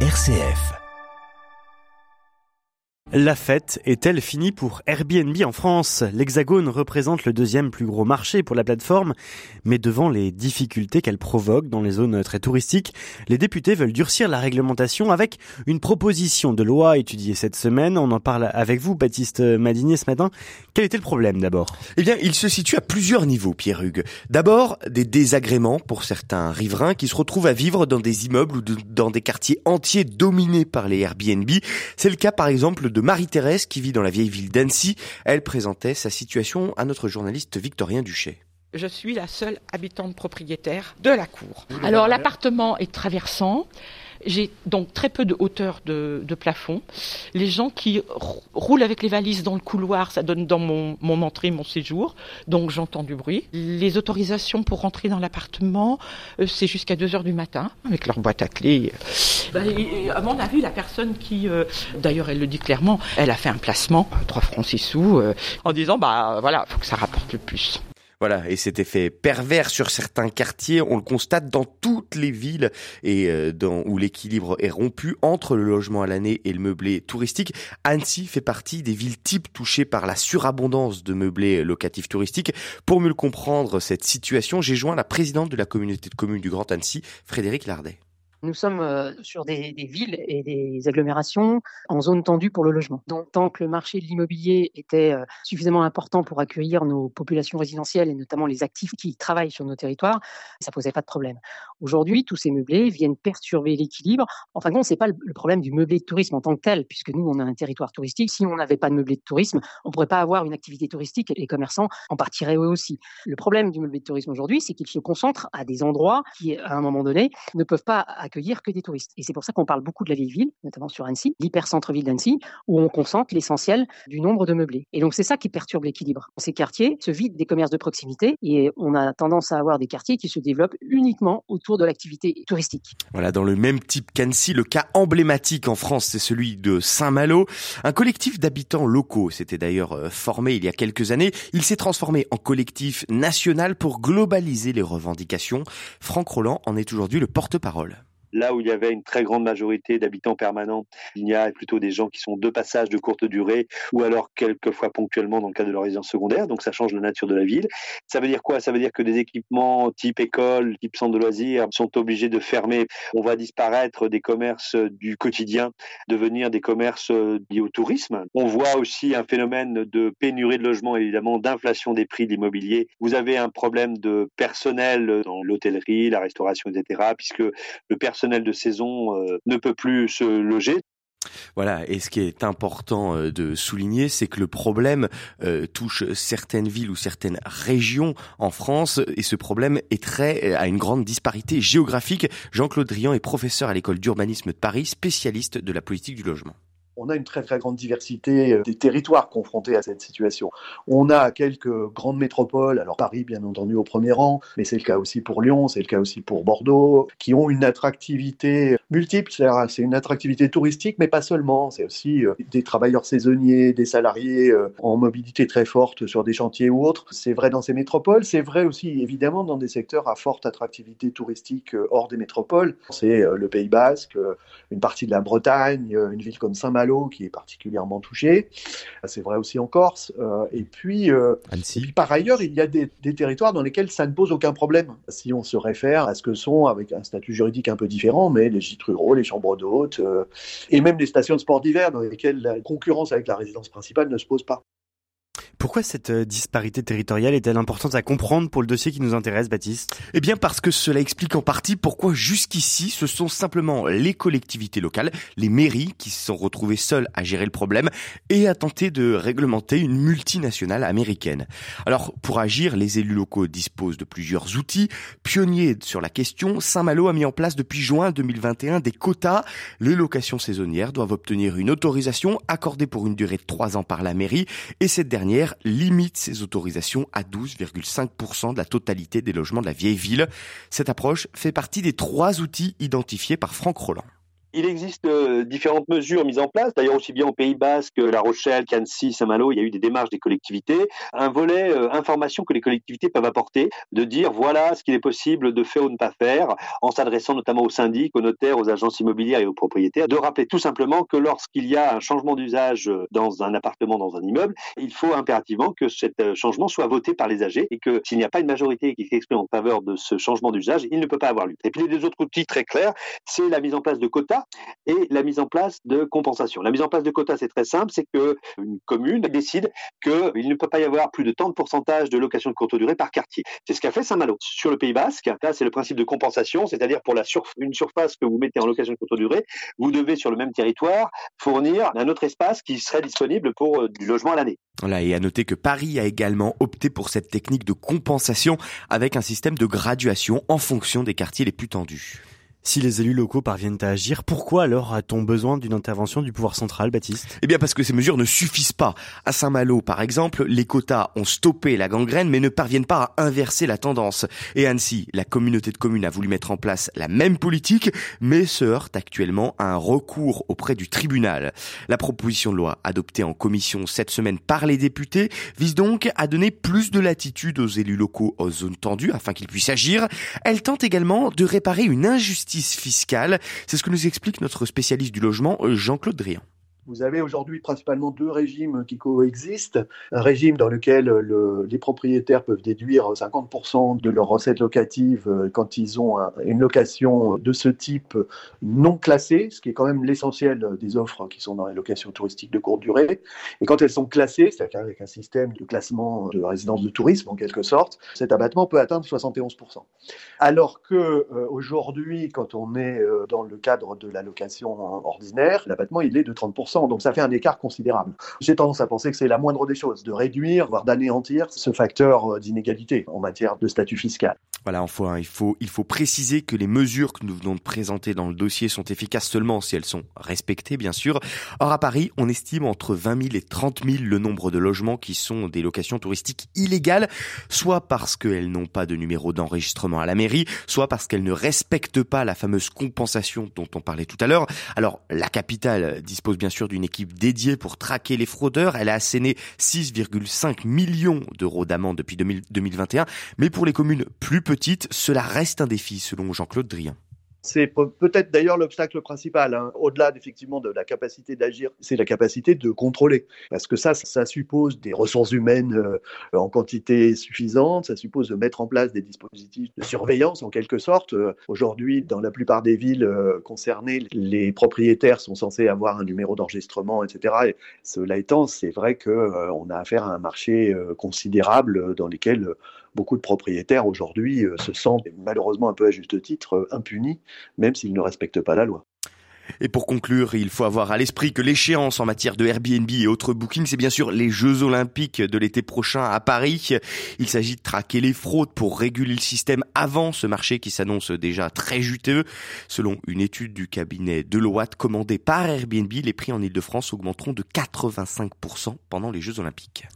RCF. La fête est-elle finie pour Airbnb en France L'Hexagone représente le deuxième plus gros marché pour la plateforme, mais devant les difficultés qu'elle provoque dans les zones très touristiques, les députés veulent durcir la réglementation avec une proposition de loi étudiée cette semaine. On en parle avec vous, Baptiste Madinier, ce matin. Quel était le problème d'abord? Eh bien, il se situe à plusieurs niveaux, Pierre Hugues. D'abord, des désagréments pour certains riverains qui se retrouvent à vivre dans des immeubles ou dans des quartiers entiers dominés par les Airbnb. C'est le cas, par exemple, Marie-Thérèse qui vit dans la vieille ville d'Annecy. Elle présentait sa situation à notre journaliste Victorien Duché. Je suis la seule habitante propriétaire de la cour. Alors l'appartement est traversant. J'ai donc très peu de hauteur de, de, plafond. Les gens qui roulent avec les valises dans le couloir, ça donne dans mon, mon entrée, mon séjour, donc j'entends du bruit. Les autorisations pour rentrer dans l'appartement, euh, c'est jusqu'à 2 heures du matin, avec leur boîte à clés. Bah, à mon avis, la personne qui, euh, d'ailleurs elle le dit clairement, elle a fait un placement, 3 francs 6 sous, euh, en disant, bah voilà, faut que ça rapporte le plus. Voilà, et cet effet pervers sur certains quartiers, on le constate dans toutes les villes euh, où l'équilibre est rompu entre le logement à l'année et le meublé touristique. Annecy fait partie des villes types touchées par la surabondance de meublés locatifs touristiques. Pour mieux comprendre, cette situation, j'ai joint la présidente de la communauté de communes du Grand Annecy, Frédéric Lardet. Nous sommes euh, sur des, villes et des agglomérations en zone tendue pour le logement. Donc, tant que le marché de l'immobilier était euh, suffisamment important pour accueillir nos populations résidentielles et notamment les actifs qui travaillent sur nos territoires, ça posait pas de problème. Aujourd'hui, tous ces meublés viennent perturber l'équilibre. En fin de compte, c'est pas le problème du meublé de tourisme en tant que tel, puisque nous, on a un territoire touristique. Si on n'avait pas de meublé de tourisme, on pourrait pas avoir une activité touristique et les commerçants en partiraient eux aussi. Le problème du meublé de tourisme aujourd'hui, c'est qu'il se concentre à des endroits qui, à un moment donné, ne peuvent pas accueillir que des touristes. Et c'est pour ça qu'on parle beaucoup de la vieille ville, notamment sur Annecy, l'hyper-centre-ville d'Annecy, où on concentre l'essentiel du nombre de meublés. Et donc c'est ça qui perturbe l'équilibre. Ces quartiers se vident des commerces de proximité et on a tendance à avoir des quartiers qui se développent uniquement autour de l'activité touristique. Voilà, dans le même type qu'Annecy, le cas emblématique en France, c'est celui de Saint-Malo. Un collectif d'habitants locaux s'était d'ailleurs euh, formé il y a quelques années. Il s'est transformé en collectif national pour globaliser les revendications. Franck Roland en est aujourd'hui le porte-parole. Là où il y avait une très grande majorité d'habitants permanents, il y a plutôt des gens qui sont de passage de courte durée ou alors quelquefois ponctuellement dans le cadre de leur résidence secondaire. Donc ça change la nature de la ville. Ça veut dire quoi? Ça veut dire que des équipements type école, type centre de loisirs sont obligés de fermer. On va disparaître des commerces du quotidien, devenir des commerces liés au tourisme. On voit aussi un phénomène de pénurie de logements, évidemment, d'inflation des prix de l'immobilier. Vous avez un problème de personnel dans l'hôtellerie, la restauration, etc., puisque le de saison euh, ne peut plus se loger. Voilà, et ce qui est important euh, de souligner, c'est que le problème euh, touche certaines villes ou certaines régions en France, et ce problème est très à une grande disparité géographique. Jean-Claude Drian est professeur à l'école d'urbanisme de Paris, spécialiste de la politique du logement on a une très très grande diversité euh, des territoires confrontés à cette situation. On a quelques grandes métropoles, alors Paris bien entendu au premier rang, mais c'est le cas aussi pour Lyon, c'est le cas aussi pour Bordeaux, qui ont une attractivité multiple, c'est une attractivité touristique, mais pas seulement, c'est aussi euh, des travailleurs saisonniers, des salariés euh, en mobilité très forte sur des chantiers ou autres. C'est vrai dans ces métropoles, c'est vrai aussi évidemment dans des secteurs à forte attractivité touristique hors des métropoles. C'est le Pays Basque, une partie de la Bretagne, une ville comme Saint-Malo qui est particulièrement touché. C'est vrai aussi en Corse. Euh, et, puis, euh, par ailleurs, il y a des, territoires dans lesquels ça ne pose aucun problème. Si on se réfère à ce que sont, avec un statut juridique un peu différent, mais les gîtes ruraux, les chambres d'hôtes, euh, et même les stations de sport d'hiver dans lesquelles la concurrence avec la résidence principale ne se pose pas. Pourquoi cette euh, disparité territoriale est-elle importante à comprendre pour le dossier qui nous intéresse, Baptiste? Eh bien parce que cela explique en partie pourquoi jusqu'ici ce sont simplement les collectivités locales, les mairies qui se sont retrouvées seules à gérer le problème et à tenter de réglementer une multinationale américaine. Alors pour agir, les élus locaux disposent de plusieurs outils. Pionniers sur la question, Saint-Malo a mis en place depuis juin 2021 des quotas. Les locations saisonnières doivent obtenir une autorisation accordée pour une durée de trois ans par la mairie et cette dernière limite ses autorisations à 12,5% de la totalité des logements de la vieille ville. Cette approche fait partie des trois outils identifiés par Franck Roland Il existe euh, différentes mesures mises en place, d'ailleurs aussi bien au Pays Basque, La Rochelle, Cannes, Saint-Malo, il y a eu des démarches des collectivités, un volet euh, information que les collectivités peuvent apporter, de dire voilà ce qu'il est possible de faire ou de ne pas faire, en s'adressant notamment aux syndics, aux notaires, aux agences immobilières et aux propriétaires, de rappeler tout simplement que lorsqu'il y a un changement d'usage dans un appartement, dans un immeuble, il faut impérativement que ce changement soit voté par les âgés et que s'il n'y a pas une majorité qui s'exprime en faveur de ce changement d'usage, il ne peut pas avoir lieu. Et puis les deux autres outils très clairs, c'est la mise en place de quotas et la mise en place de compensation. La mise en place de quotas, c'est très simple, c'est qu'une commune décide qu'il ne peut pas y avoir plus de tant de pourcentage de location de courte durée par quartier. C'est ce qu'a fait Saint-Malo. Sur le Pays Basque, là, c'est le principe de compensation, c'est-à-dire pour une surface que vous mettez en location de courte durée, vous devez sur le même territoire fournir un autre espace qui serait disponible pour euh, du logement à l'année. Voilà, et à noter que Paris a également opté pour cette technique de compensation avec un système de graduation en fonction des quartiers les plus tendus. Si les élus locaux parviennent à agir, pourquoi alors a-t-on besoin d'une intervention du pouvoir central, Baptiste? Eh bien parce que ces mesures ne suffisent pas. À Saint-Malo, par exemple, les quotas ont stoppé la gangrène mais ne parviennent pas à inverser la tendance. Et Annecy, la communauté de communes a voulu mettre en place la même politique mais se heurte actuellement à un recours auprès du tribunal. La proposition de loi adoptée en commission cette semaine par les députés vise donc à donner plus de latitude aux élus locaux aux zones tendues afin qu'ils puissent agir. Elle tente également de réparer une injustice C'est ce que nous explique notre spécialiste du logement, Jean-Claude Drian. Vous avez aujourd'hui principalement deux régimes qui coexistent. Un régime dans lequel les propriétaires peuvent déduire 50% de leurs recettes locatives euh, quand ils ont une location de ce type non classée, ce qui est quand même l'essentiel des offres qui sont dans les locations touristiques de courte durée. Et quand elles sont classées, c'est-à-dire avec un système de classement de résidence de tourisme en quelque sorte, cet abattement peut atteindre 71%. Alors que euh, aujourd'hui, quand on est euh, dans le cadre de la location ordinaire, l'abattement il est de 30%. Donc ça fait un écart considérable. J'ai tendance à penser que c'est la moindre des choses, de réduire, voire d'anéantir ce facteur euh, d'inégalité en matière de statut fiscal. Voilà, enfin, il faut, il faut préciser que les mesures que nous venons de présenter dans le dossier sont efficaces seulement si elles sont respectées, bien sûr. Or, à Paris, on estime entre 20 000 et 30 000 le nombre de logements qui sont des locations touristiques illégales, soit parce qu'elles n'ont pas de numéro d'enregistrement à la mairie, soit parce qu'elles ne respectent pas la fameuse compensation dont on parlait tout à l'heure. Alors, la capitale dispose bien sûr d'une équipe dédiée pour traquer les fraudeurs. Elle a asséné 6,5 millions d'euros d'amende depuis 2021. Mais pour les communes plus petites, cela reste un défi selon Jean-Claude Drian. C'est peut-être d'ailleurs l'obstacle principal. Hein. Au-delà effectivement de la capacité d'agir, c'est la capacité de contrôler. Parce que ça, ça suppose des ressources humaines euh, en quantité suffisante, ça suppose de mettre en place des dispositifs de surveillance en quelque sorte. Euh, aujourd'hui, dans la plupart des villes euh, concernées, les propriétaires sont censés avoir un numéro d'enregistrement, etc. Et cela étant, c'est vrai qu'on a affaire à un marché considérable dans lequel beaucoup de propriétaires aujourd'hui euh, se sentent malheureusement un peu à juste titre euh, impunis, même s'ils ne respectent pas la loi. Et pour conclure, il faut avoir à l'esprit que l'échéance en matière de Airbnb et autres bookings, c'est bien sûr les Jeux Olympiques de l'été prochain à Paris. Il s'agit de traquer les fraudes pour réguler le système avant ce marché qui s'annonce déjà très juteux. Selon une étude du cabinet Deloitte commandée par Airbnb, les prix en Ile-de-France augmenteront de 85% pendant les Jeux Olympiques.